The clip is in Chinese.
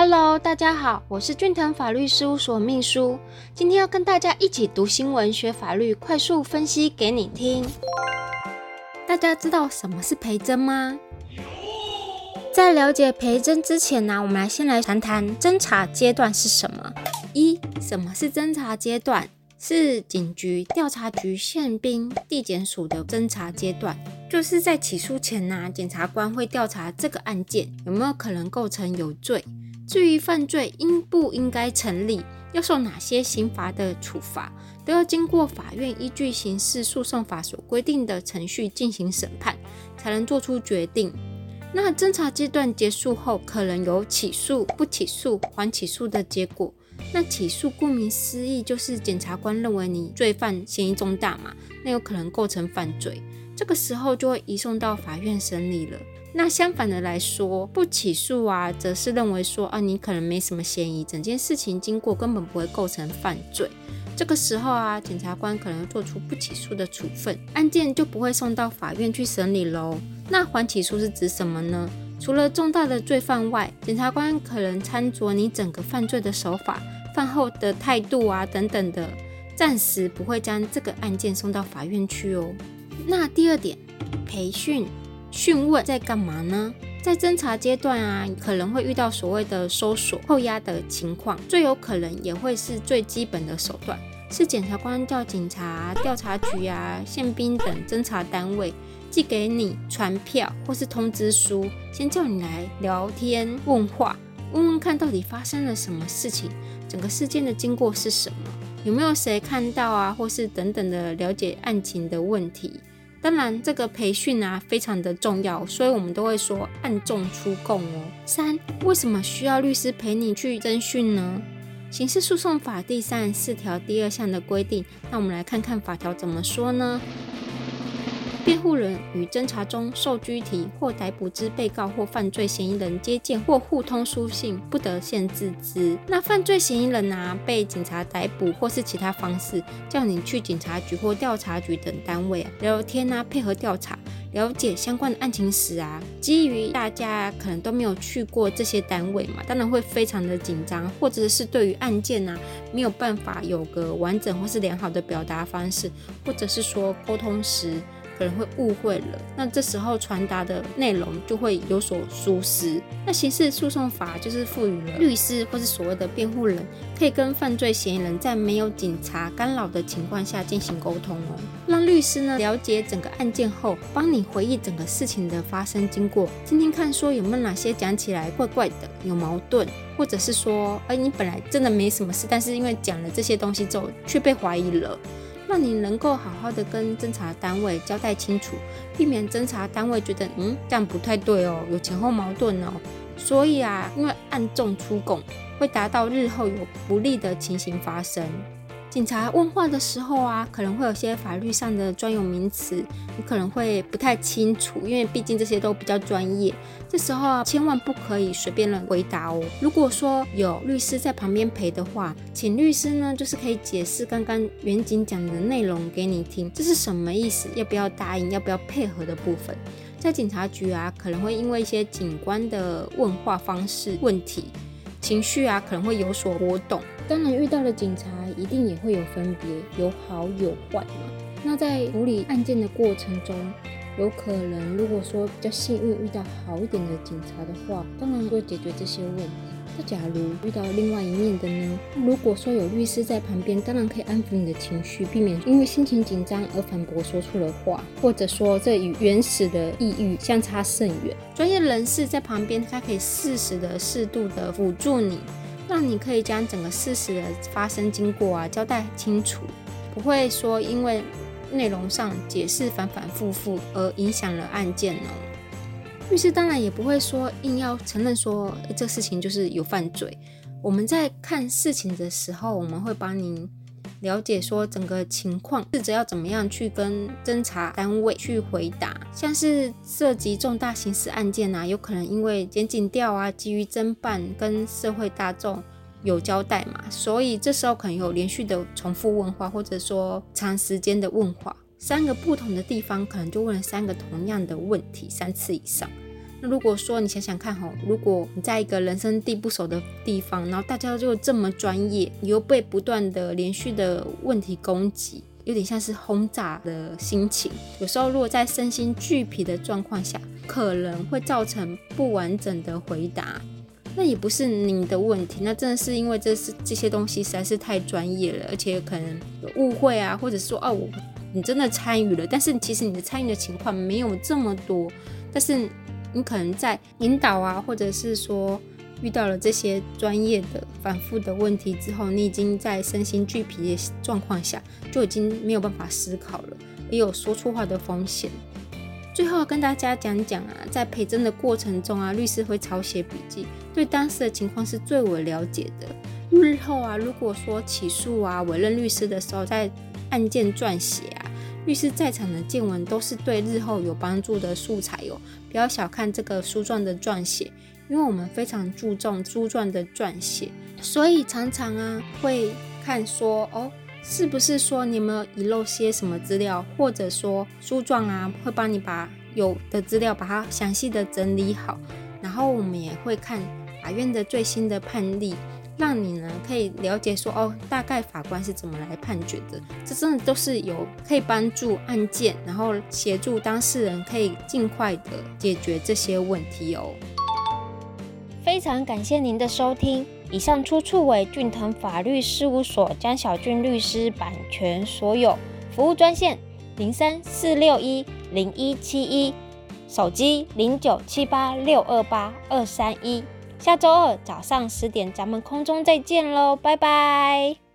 Hello，大家好，我是俊腾法律事务所秘书，今天要跟大家一起读新闻、学法律，快速分析给你听。大家知道什么是陪侦吗？在了解陪侦之前呢，我们来先来谈谈侦查阶段是什么。一、什么是侦查阶段？是警局、调查局、宪兵、地检署的侦查阶段，就是在起诉前呢，检察官会调查这个案件有没有可能构成有罪。至于犯罪应不应该成立，要受哪些刑罚的处罚，都要经过法院依据刑事诉讼法所规定的程序进行审判，才能做出决定。那侦查阶段结束后，可能有起诉、不起诉、缓起诉的结果。那起诉顾名思义，就是检察官认为你罪犯嫌疑重大嘛，那有可能构成犯罪，这个时候就会移送到法院审理了。那相反的来说，不起诉啊，则是认为说啊，你可能没什么嫌疑，整件事情经过根本不会构成犯罪，这个时候啊，检察官可能做出不起诉的处分，案件就不会送到法院去审理喽。那缓起诉是指什么呢？除了重大的罪犯外，检察官可能参酌你整个犯罪的手法、犯后的态度啊等等的，暂时不会将这个案件送到法院去哦。那第二点，培训讯问在干嘛呢？在侦查阶段啊，可能会遇到所谓的搜索、扣押的情况，最有可能也会是最基本的手段，是检察官叫警察、调查局啊、宪兵等侦查单位。寄给你传票或是通知书，先叫你来聊天问话，问问看到底发生了什么事情，整个事件的经过是什么，有没有谁看到啊，或是等等的了解案情的问题。当然，这个培训啊非常的重要，所以我们都会说暗中出供哦。三，为什么需要律师陪你去侦讯呢？刑事诉讼法第三十四条第二项的规定，那我们来看看法条怎么说呢？辩护人与侦查中受拘提或逮捕之被告或犯罪嫌疑人接见或互通书信，不得限制之。那犯罪嫌疑人啊，被警察逮捕或是其他方式叫你去警察局或调查局等单位啊聊聊天啊，配合调查，了解相关的案情时啊，基于大家可能都没有去过这些单位嘛，当然会非常的紧张，或者是对于案件啊没有办法有个完整或是良好的表达方式，或者是说沟通时。可能会误会了，那这时候传达的内容就会有所疏失。那刑事诉讼法就是赋予了律师或是所谓的辩护人，可以跟犯罪嫌疑人在没有警察干扰的情况下进行沟通哦。让律师呢了解整个案件后，帮你回忆整个事情的发生经过，听听看说有没有哪些讲起来怪怪的、有矛盾，或者是说，哎，你本来真的没什么事，但是因为讲了这些东西之后却被怀疑了。让你能够好好的跟侦查单位交代清楚，避免侦查单位觉得嗯这样不太对哦，有前后矛盾哦。所以啊，因为暗中出供，会达到日后有不利的情形发生。警察问话的时候啊，可能会有些法律上的专有名词，你可能会不太清楚，因为毕竟这些都比较专业。这时候啊，千万不可以随便乱回答哦。如果说有律师在旁边陪的话，请律师呢，就是可以解释刚刚远景讲的内容给你听，这是什么意思？要不要答应？要不要配合的部分，在警察局啊，可能会因为一些警官的问话方式问题。情绪啊，可能会有所波动。当然，遇到的警察，一定也会有分别，有好有坏嘛。那在处理案件的过程中，有可能如果说比较幸运遇到好一点的警察的话，当然会解决这些问题。那假如遇到另外一面的呢？如果说有律师在旁边，当然可以安抚你的情绪，避免因为心情紧张而反驳说出了话，或者说这与原始的抑郁相差甚远。专业人士在旁边，他可以适时的、适度的辅助你，让你可以将整个事实的发生经过啊交代清楚，不会说因为内容上解释反反复复而影响了案件哦。律师当然也不会说硬要承认说这事情就是有犯罪。我们在看事情的时候，我们会帮您了解说整个情况，试着要怎么样去跟侦查单位去回答。像是涉及重大刑事案件啊，有可能因为检警调啊，基于侦办跟社会大众有交代嘛，所以这时候可能有连续的重复问话，或者说长时间的问话。三个不同的地方，可能就问了三个同样的问题三次以上，那如果说你想想看吼，如果你在一个人生地不熟的地方，然后大家就这么专业，你又被不断的连续的问题攻击，有点像是轰炸的心情。有时候如果在身心俱疲的状况下，可能会造成不完整的回答。那也不是你的问题，那真的是因为这是这些东西实在是太专业了，而且可能有误会啊，或者说哦，我你真的参与了，但是其实你的参与的情况没有这么多，但是你可能在引导啊，或者是说遇到了这些专业的反复的问题之后，你已经在身心俱疲的状况下，就已经没有办法思考了，也有说错话的风险。最后跟大家讲讲啊，在陪诊的过程中啊，律师会抄写笔记，对当时的情况是最为了解的。日后啊，如果说起诉啊，委任律师的时候，在案件撰写啊，律师在场的见闻都是对日后有帮助的素材哦。不要小看这个书状的撰写，因为我们非常注重书状的撰写，所以常常啊会看说哦。是不是说你有没有遗漏些什么资料，或者说书状啊，会帮你把有的资料把它详细的整理好，然后我们也会看法院的最新的判例，让你呢可以了解说哦，大概法官是怎么来判决的。这真的都是有可以帮助案件，然后协助当事人可以尽快的解决这些问题哦。非常感谢您的收听。以上出处为俊腾法律事务所江小俊律师版权所有。服务专线零三四六一零一七一，手机零九七八六二八二三一。下周二早上十点，咱们空中再见喽，拜拜。